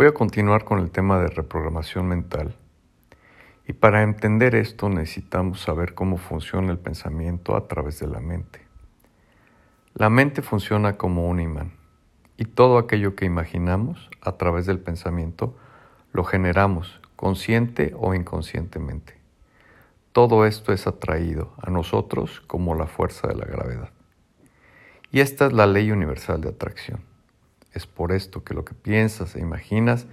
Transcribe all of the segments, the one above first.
Voy a continuar con el tema de reprogramación mental. Y para entender esto necesitamos saber cómo funciona el pensamiento a través de la mente. La mente funciona como un imán y todo aquello que imaginamos a través del pensamiento lo generamos consciente o inconscientemente. Todo esto es atraído a nosotros como la fuerza de la gravedad. Y esta es la ley universal de atracción. Es por esto que lo que piensas e imaginas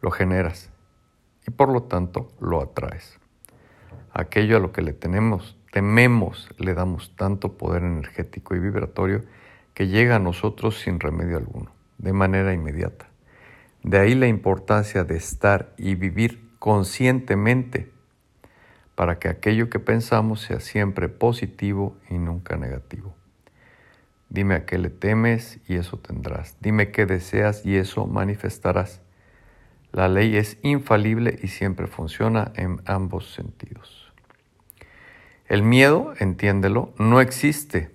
lo generas y por lo tanto lo atraes. Aquello a lo que le tenemos, tememos, le damos tanto poder energético y vibratorio que llega a nosotros sin remedio alguno, de manera inmediata. De ahí la importancia de estar y vivir conscientemente para que aquello que pensamos sea siempre positivo y nunca negativo. Dime a qué le temes y eso tendrás. Dime qué deseas y eso manifestarás. La ley es infalible y siempre funciona en ambos sentidos. El miedo, entiéndelo, no existe.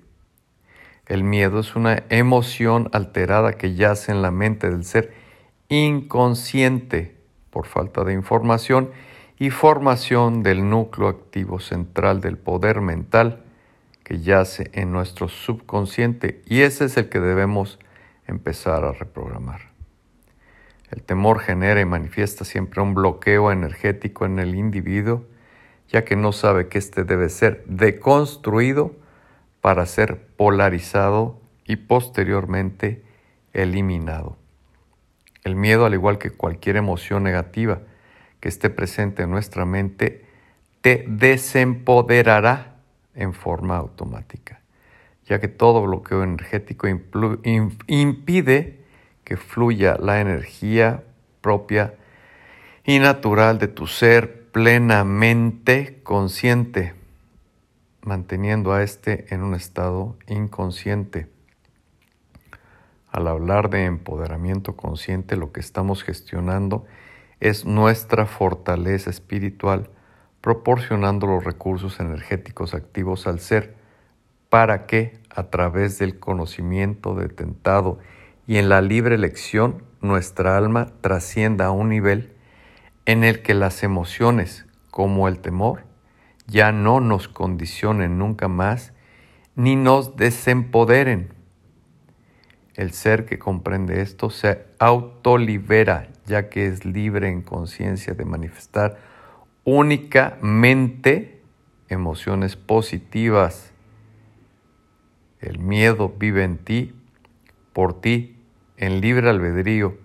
El miedo es una emoción alterada que yace en la mente del ser inconsciente por falta de información y formación del núcleo activo central del poder mental que yace en nuestro subconsciente y ese es el que debemos empezar a reprogramar. El temor genera y manifiesta siempre un bloqueo energético en el individuo, ya que no sabe que éste debe ser deconstruido para ser polarizado y posteriormente eliminado. El miedo, al igual que cualquier emoción negativa que esté presente en nuestra mente, te desempoderará en forma automática, ya que todo bloqueo energético impide que fluya la energía propia y natural de tu ser plenamente consciente, manteniendo a éste en un estado inconsciente. Al hablar de empoderamiento consciente, lo que estamos gestionando es nuestra fortaleza espiritual proporcionando los recursos energéticos activos al ser para que, a través del conocimiento detentado y en la libre elección, nuestra alma trascienda a un nivel en el que las emociones, como el temor, ya no nos condicionen nunca más ni nos desempoderen. El ser que comprende esto se autolibera, ya que es libre en conciencia de manifestar únicamente emociones positivas. El miedo vive en ti, por ti, en libre albedrío.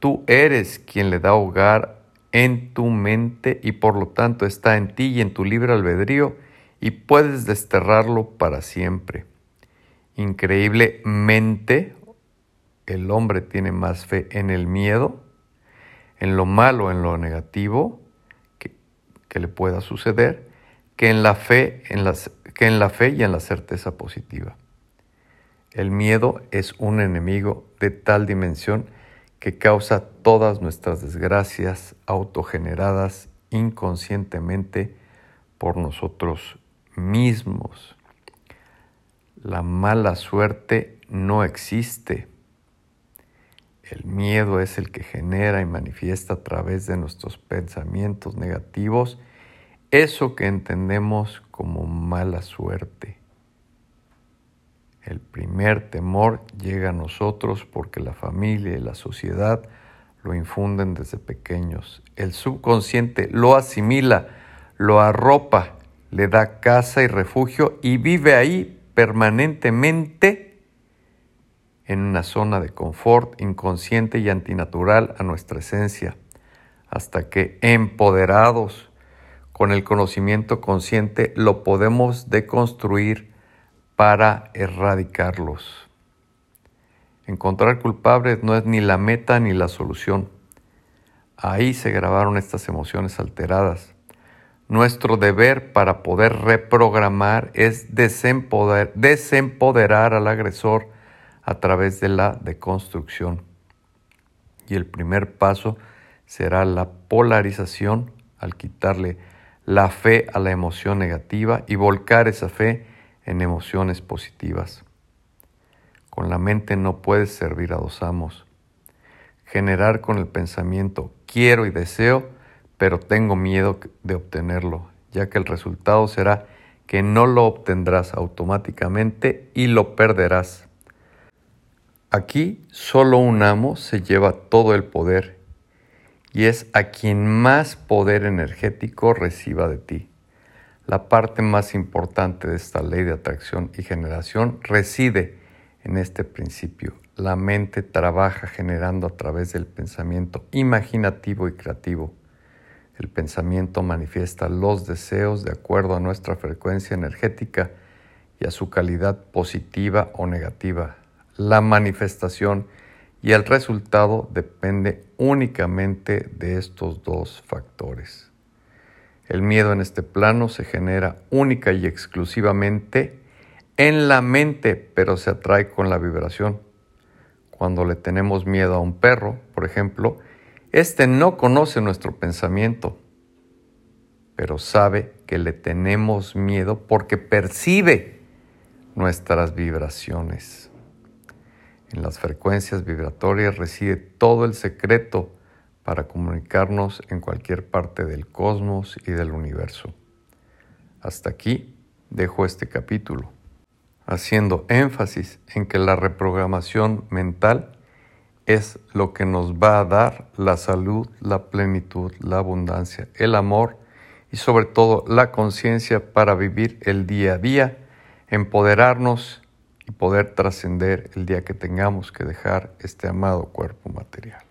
Tú eres quien le da hogar en tu mente y por lo tanto está en ti y en tu libre albedrío y puedes desterrarlo para siempre. Increíblemente, el hombre tiene más fe en el miedo, en lo malo, en lo negativo, que le pueda suceder que en la fe, en que en la fe y en la certeza positiva. El miedo es un enemigo de tal dimensión que causa todas nuestras desgracias autogeneradas inconscientemente por nosotros mismos. La mala suerte no existe. El miedo es el que genera y manifiesta a través de nuestros pensamientos negativos eso que entendemos como mala suerte. El primer temor llega a nosotros porque la familia y la sociedad lo infunden desde pequeños. El subconsciente lo asimila, lo arropa, le da casa y refugio y vive ahí permanentemente en una zona de confort inconsciente y antinatural a nuestra esencia, hasta que empoderados con el conocimiento consciente lo podemos deconstruir para erradicarlos. Encontrar culpables no es ni la meta ni la solución. Ahí se grabaron estas emociones alteradas. Nuestro deber para poder reprogramar es desempoderar al agresor a través de la deconstrucción. Y el primer paso será la polarización al quitarle la fe a la emoción negativa y volcar esa fe en emociones positivas. Con la mente no puedes servir a dos amos. generar con el pensamiento quiero y deseo, pero tengo miedo de obtenerlo, ya que el resultado será que no lo obtendrás automáticamente y lo perderás. Aquí solo un amo se lleva todo el poder y es a quien más poder energético reciba de ti. La parte más importante de esta ley de atracción y generación reside en este principio. La mente trabaja generando a través del pensamiento imaginativo y creativo. El pensamiento manifiesta los deseos de acuerdo a nuestra frecuencia energética y a su calidad positiva o negativa. La manifestación y el resultado depende únicamente de estos dos factores. El miedo en este plano se genera única y exclusivamente en la mente, pero se atrae con la vibración. Cuando le tenemos miedo a un perro, por ejemplo, este no conoce nuestro pensamiento, pero sabe que le tenemos miedo porque percibe nuestras vibraciones. En las frecuencias vibratorias reside todo el secreto para comunicarnos en cualquier parte del cosmos y del universo. Hasta aquí dejo este capítulo, haciendo énfasis en que la reprogramación mental es lo que nos va a dar la salud, la plenitud, la abundancia, el amor y sobre todo la conciencia para vivir el día a día, empoderarnos y poder trascender el día que tengamos que dejar este amado cuerpo material.